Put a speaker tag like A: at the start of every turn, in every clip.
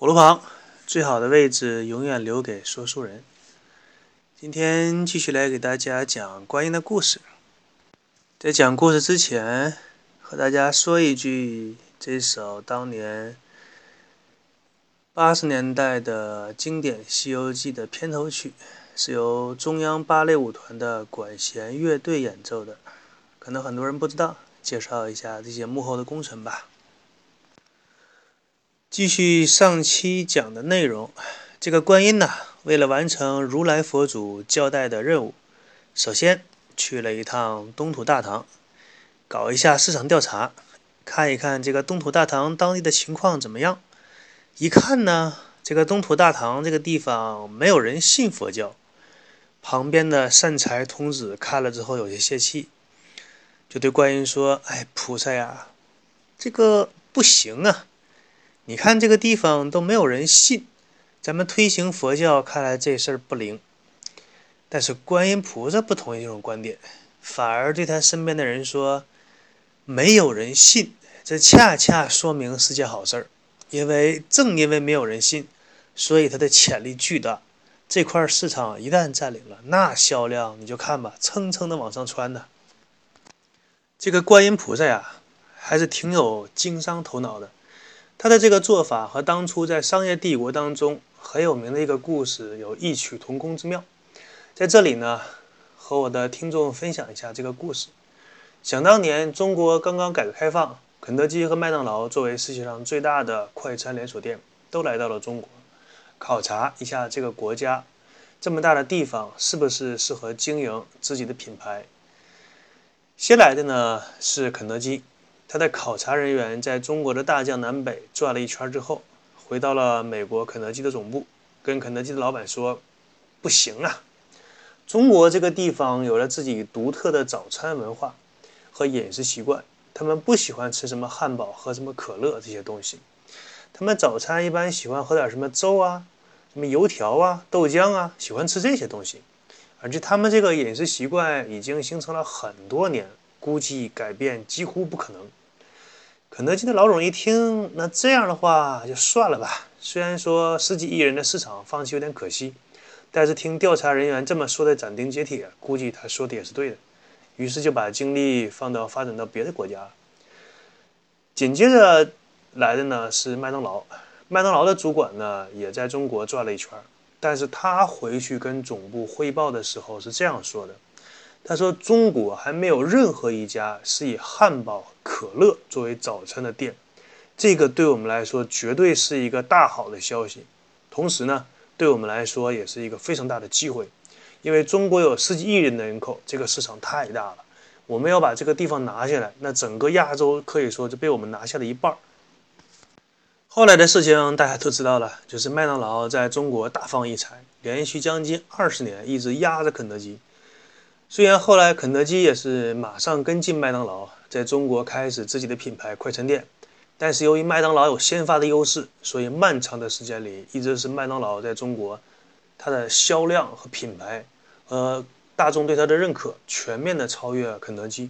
A: 火炉旁，最好的位置永远留给说书人。今天继续来给大家讲观音的故事。在讲故事之前，和大家说一句：这首当年八十年代的经典《西游记》的片头曲，是由中央芭蕾舞团的管弦乐队演奏的。可能很多人不知道，介绍一下这些幕后的功臣吧。继续上期讲的内容，这个观音呢，为了完成如来佛祖交代的任务，首先去了一趟东土大唐，搞一下市场调查，看一看这个东土大唐当地的情况怎么样。一看呢，这个东土大唐这个地方没有人信佛教，旁边的善财童子看了之后有些泄气，就对观音说：“哎，菩萨呀，这个不行啊。”你看这个地方都没有人信，咱们推行佛教，看来这事儿不灵。但是观音菩萨不同意这种观点，反而对他身边的人说：“没有人信，这恰恰说明是件好事儿，因为正因为没有人信，所以它的潜力巨大。这块市场一旦占领了，那销量你就看吧，蹭蹭的往上窜的。这个观音菩萨呀，还是挺有经商头脑的。”他的这个做法和当初在商业帝国当中很有名的一个故事有异曲同工之妙，在这里呢，和我的听众分享一下这个故事。想当年，中国刚刚改革开放，肯德基和麦当劳作为世界上最大的快餐连锁店，都来到了中国，考察一下这个国家这么大的地方是不是适合经营自己的品牌。先来的呢是肯德基。他的考察人员在中国的大江南北转了一圈之后，回到了美国肯德基的总部，跟肯德基的老板说：“不行啊，中国这个地方有了自己独特的早餐文化和饮食习惯，他们不喜欢吃什么汉堡、喝什么可乐这些东西，他们早餐一般喜欢喝点什么粥啊、什么油条啊、豆浆啊，喜欢吃这些东西，而且他们这个饮食习惯已经形成了很多年，估计改变几乎不可能。”肯德基的老总一听，那这样的话就算了吧。虽然说十几亿人的市场放弃有点可惜，但是听调查人员这么说的斩钉截铁，估计他说的也是对的。于是就把精力放到发展到别的国家。紧接着来的呢是麦当劳，麦当劳的主管呢也在中国转了一圈，但是他回去跟总部汇报的时候是这样说的。他说：“中国还没有任何一家是以汉堡、可乐作为早餐的店，这个对我们来说绝对是一个大好的消息。同时呢，对我们来说也是一个非常大的机会，因为中国有十几亿人的人口，这个市场太大了。我们要把这个地方拿下来，那整个亚洲可以说就被我们拿下了一半儿。后来的事情大家都知道了，就是麦当劳在中国大放异彩，连续将近二十年一直压着肯德基。”虽然后来肯德基也是马上跟进麦当劳，在中国开始自己的品牌快餐店，但是由于麦当劳有先发的优势，所以漫长的时间里一直是麦当劳在中国它的销量和品牌，呃，大众对它的认可全面的超越肯德基。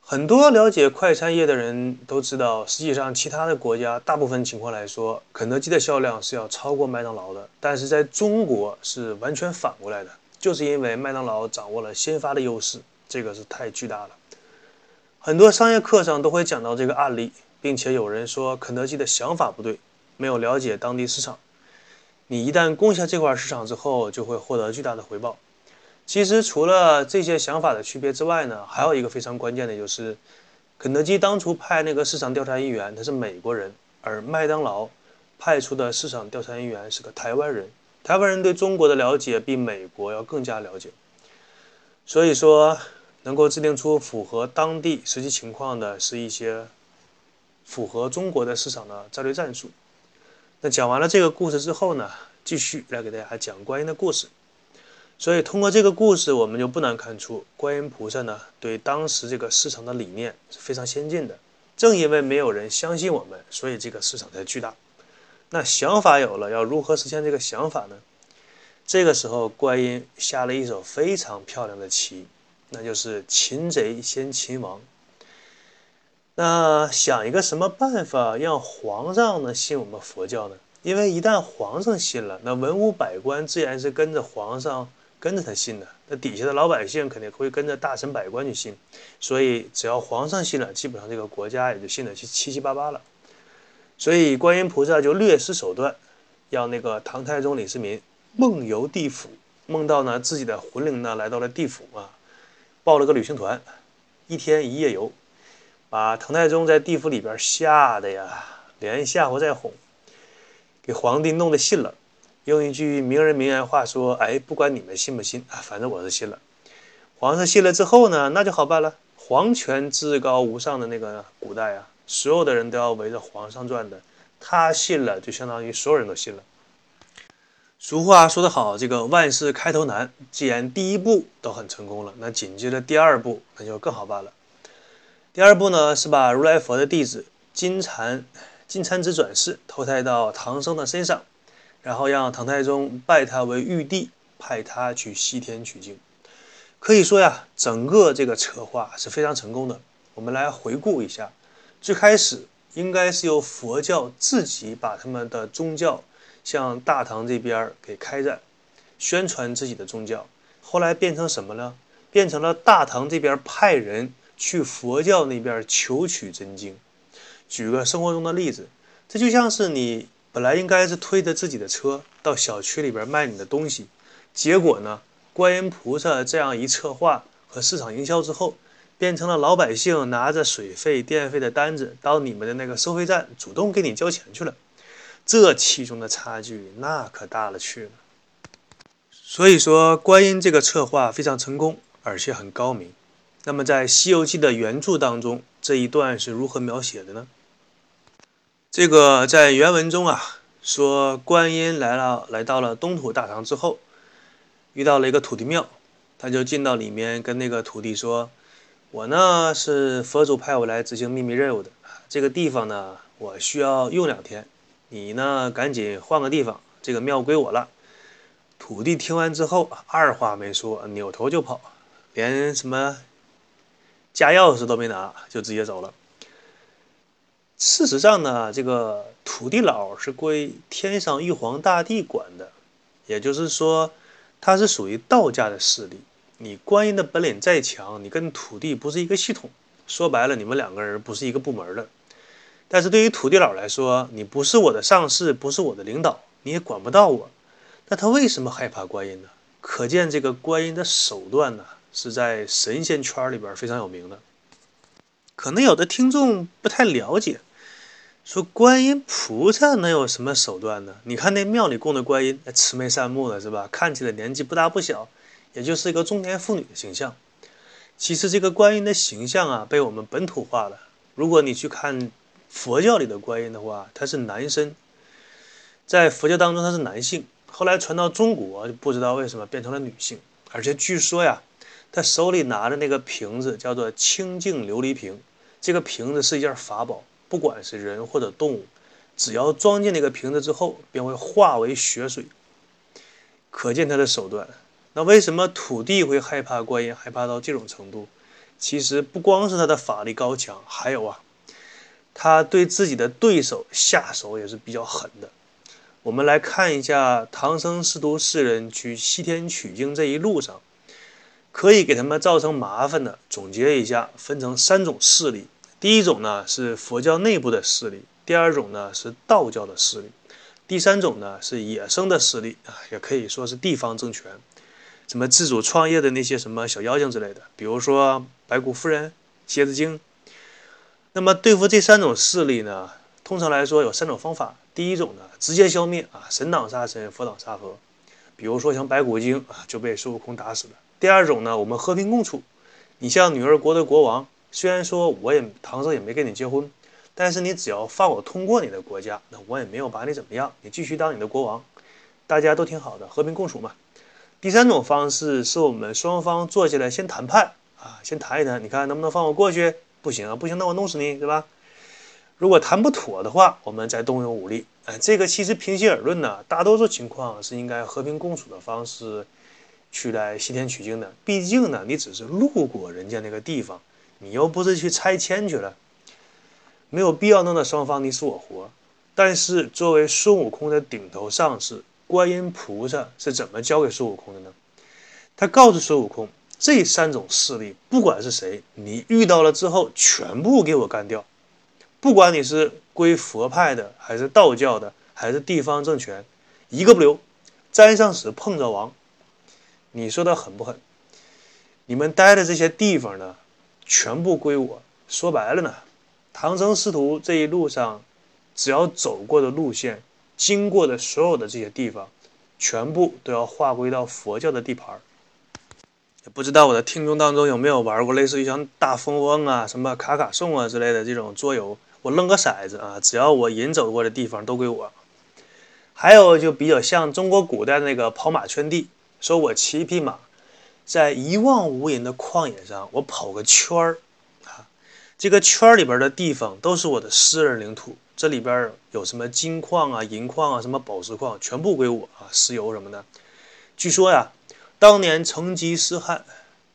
A: 很多了解快餐业的人都知道，实际上其他的国家大部分情况来说，肯德基的销量是要超过麦当劳的，但是在中国是完全反过来的。就是因为麦当劳掌握了先发的优势，这个是太巨大了。很多商业课上都会讲到这个案例，并且有人说肯德基的想法不对，没有了解当地市场。你一旦攻下这块市场之后，就会获得巨大的回报。其实除了这些想法的区别之外呢，还有一个非常关键的就是，肯德基当初派那个市场调查人员他是美国人，而麦当劳派出的市场调查人员是个台湾人。台湾人对中国的了解比美国要更加了解，所以说能够制定出符合当地实际情况的是一些符合中国的市场的战略战术。那讲完了这个故事之后呢，继续来给大家讲观音的故事。所以通过这个故事，我们就不难看出，观音菩萨呢对当时这个市场的理念是非常先进的。正因为没有人相信我们，所以这个市场才巨大。那想法有了，要如何实现这个想法呢？这个时候，观音下了一手非常漂亮的棋，那就是擒贼先擒王。那想一个什么办法让皇上呢信我们佛教呢？因为一旦皇上信了，那文武百官自然是跟着皇上，跟着他信的。那底下的老百姓肯定会跟着大臣百官去信。所以只要皇上信了，基本上这个国家也就信得七七七八八了。所以观音菩萨就略施手段，让那个唐太宗李世民梦游地府，梦到呢自己的魂灵呢来到了地府啊，报了个旅行团，一天一夜游，把唐太宗在地府里边吓得呀，连吓唬再哄。给皇帝弄得信了，用一句名人名言话说：“哎，不管你们信不信啊，反正我是信了。”皇上信了之后呢，那就好办了。皇权至高无上的那个古代啊，所有的人都要围着皇上转的。他信了，就相当于所有人都信了。俗话说得好，这个万事开头难。既然第一步都很成功了，那紧接着第二步那就更好办了。第二步呢，是把如来佛的弟子金蝉。金蝉子转世，投胎到唐僧的身上，然后让唐太宗拜他为玉帝，派他去西天取经。可以说呀，整个这个策划是非常成功的。我们来回顾一下，最开始应该是由佛教自己把他们的宗教向大唐这边给开展，宣传自己的宗教。后来变成什么呢？变成了大唐这边派人去佛教那边求取真经。举个生活中的例子，这就像是你本来应该是推着自己的车到小区里边卖你的东西，结果呢，观音菩萨这样一策划和市场营销之后，变成了老百姓拿着水费、电费的单子到你们的那个收费站主动给你交钱去了，这其中的差距那可大了去了。所以说，观音这个策划非常成功，而且很高明。那么在《西游记》的原著当中，这一段是如何描写的呢？这个在原文中啊，说观音来了，来到了东土大唐之后，遇到了一个土地庙，他就进到里面跟那个土地说：“我呢是佛祖派我来执行秘密任务的，这个地方呢我需要用两天，你呢赶紧换个地方，这个庙归我了。”土地听完之后，二话没说，扭头就跑，连什么家钥匙都没拿，就直接走了。事实上呢，这个土地佬是归天上玉皇大帝管的，也就是说，他是属于道家的势力。你观音的本领再强，你跟土地不是一个系统。说白了，你们两个人不是一个部门的。但是对于土地佬来说，你不是我的上司，不是我的领导，你也管不到我。那他为什么害怕观音呢？可见这个观音的手段呢，是在神仙圈里边非常有名的。可能有的听众不太了解。说观音菩萨能有什么手段呢？你看那庙里供的观音，慈眉善目的，是吧？看起来年纪不大不小，也就是一个中年妇女的形象。其实这个观音的形象啊，被我们本土化了。如果你去看佛教里的观音的话，他是男生，在佛教当中他是男性，后来传到中国，就不知道为什么变成了女性。而且据说呀，他手里拿着那个瓶子叫做清净琉璃瓶，这个瓶子是一件法宝。不管是人或者动物，只要装进那个瓶子之后，便会化为血水。可见他的手段。那为什么土地会害怕观音，害怕到这种程度？其实不光是他的法力高强，还有啊，他对自己的对手下手也是比较狠的。我们来看一下唐僧师徒四人去西天取经这一路上，可以给他们造成麻烦的，总结一下，分成三种势力。第一种呢是佛教内部的势力，第二种呢是道教的势力，第三种呢是野生的势力啊，也可以说是地方政权，什么自主创业的那些什么小妖精之类的，比如说白骨夫人、蝎子精。那么对付这三种势力呢，通常来说有三种方法。第一种呢，直接消灭啊，神挡杀神，佛挡杀佛，比如说像白骨精啊，就被孙悟空打死了。第二种呢，我们和平共处，你像女儿国的国王。虽然说我也唐僧也没跟你结婚，但是你只要放我通过你的国家，那我也没有把你怎么样，你继续当你的国王，大家都挺好的，和平共处嘛。第三种方式是我们双方坐下来先谈判啊，先谈一谈，你看能不能放我过去？不行啊，不行，那我弄死你，对吧？如果谈不妥的话，我们再动用武力。哎，这个其实平心而论呢，大多数情况是应该和平共处的方式去来西天取经的。毕竟呢，你只是路过人家那个地方。你又不是去拆迁去了，没有必要弄得双方你死我活。但是作为孙悟空的顶头上司，观音菩萨是怎么教给孙悟空的呢？他告诉孙悟空，这三种势力，不管是谁，你遇到了之后，全部给我干掉。不管你是归佛派的，还是道教的，还是地方政权，一个不留。沾上死碰着亡。你说的狠不狠？你们待的这些地方呢，全部归我。说白了呢，唐僧师徒这一路上。只要走过的路线，经过的所有的这些地方，全部都要划归到佛教的地盘儿。也不知道我的听众当中有没有玩过类似于像大风翁啊、什么卡卡颂啊之类的这种桌游？我扔个骰子啊，只要我引走过的地方都归我。还有就比较像中国古代那个跑马圈地，说我骑一匹马，在一望无垠的旷野上，我跑个圈儿啊，这个圈儿里边的地方都是我的私人领土。这里边有什么金矿啊、银矿啊、什么宝石矿，全部归我啊！石油什么的。据说呀，当年成吉思汗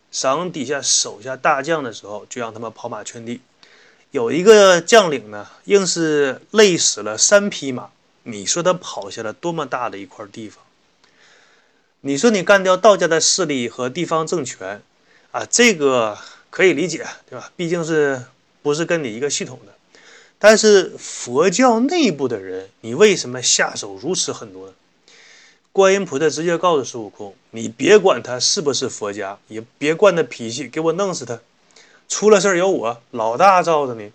A: 赏底下手下大将的时候，就让他们跑马圈地。有一个将领呢，硬是累死了三匹马。你说他跑下了多么大的一块地方？你说你干掉道家的势力和地方政权啊，这个可以理解，对吧？毕竟是不是跟你一个系统的？但是佛教内部的人，你为什么下手如此狠毒呢？观音菩萨直接告诉孙悟空：“你别管他是不是佛家，也别惯他脾气，给我弄死他！出了事儿有我老大罩着你。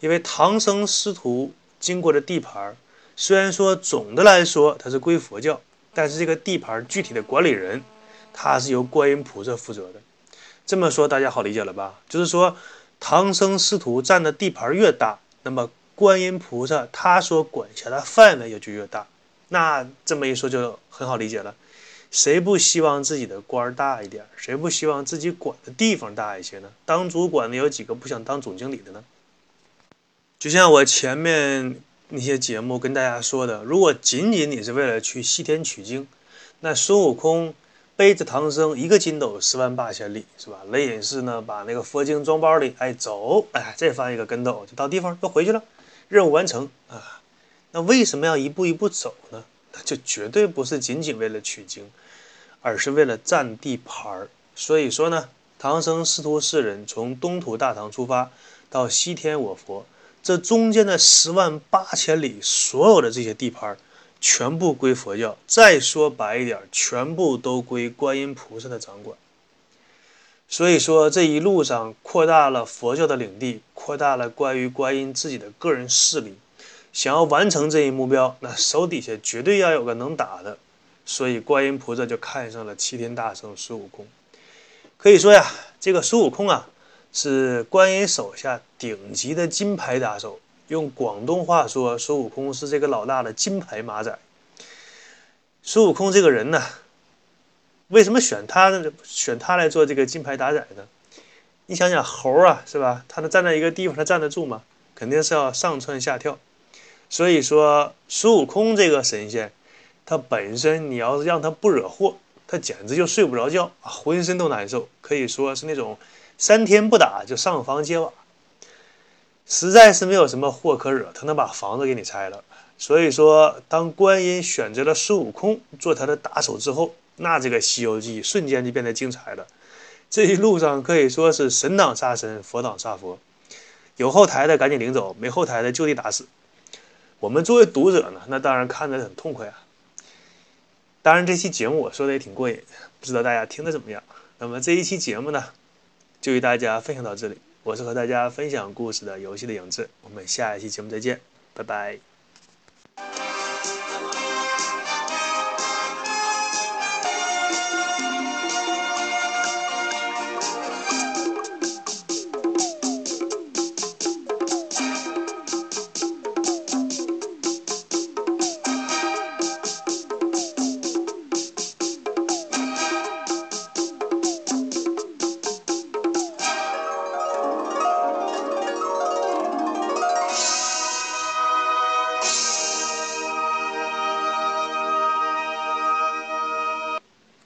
A: 因为唐僧师徒经过的地盘，虽然说总的来说它是归佛教，但是这个地盘具体的管理人，他是由观音菩萨负责的。这么说大家好理解了吧？就是说，唐僧师徒占的地盘越大。”那么观音菩萨他所管辖的范围也就越大，那这么一说就很好理解了。谁不希望自己的官儿大一点？谁不希望自己管的地方大一些呢？当主管的有几个不想当总经理的呢？就像我前面那些节目跟大家说的，如果仅仅你是为了去西天取经，那孙悟空背着唐僧一个筋斗十万八千里，是吧？雷隐士呢，把那个佛经装包里，哎，走，哎，再翻一个跟斗就到地方，又回去了，任务完成啊。那为什么要一步一步走呢？那就绝对不是仅仅为了取经，而是为了占地盘儿。所以说呢，唐僧师徒四人从东土大唐出发，到西天我佛，这中间的十万八千里，所有的这些地盘儿。全部归佛教，再说白一点，全部都归观音菩萨的掌管。所以说这一路上扩大了佛教的领地，扩大了关于观音自己的个人势力。想要完成这一目标，那手底下绝对要有个能打的。所以观音菩萨就看上了齐天大圣孙悟空。可以说呀，这个孙悟空啊，是观音手下顶级的金牌打手。用广东话说，孙悟空是这个老大的金牌马仔。孙悟空这个人呢，为什么选他呢？选他来做这个金牌打仔呢？你想想，猴啊，是吧？他能站在一个地方，他站得住吗？肯定是要上蹿下跳。所以说，孙悟空这个神仙，他本身你要是让他不惹祸，他简直就睡不着觉，浑身都难受，可以说是那种三天不打就上房揭瓦。实在是没有什么祸可惹，他能把房子给你拆了。所以说，当观音选择了孙悟空做他的打手之后，那这个《西游记》瞬间就变得精彩了。这一路上可以说是神挡杀神，佛挡杀佛，有后台的赶紧领走，没后台的就地打死。我们作为读者呢，那当然看着很痛快啊。当然，这期节目我说的也挺过瘾，不知道大家听的怎么样？那么这一期节目呢，就与大家分享到这里。我是和大家分享故事的游戏的影子我们下一期节目再见拜拜。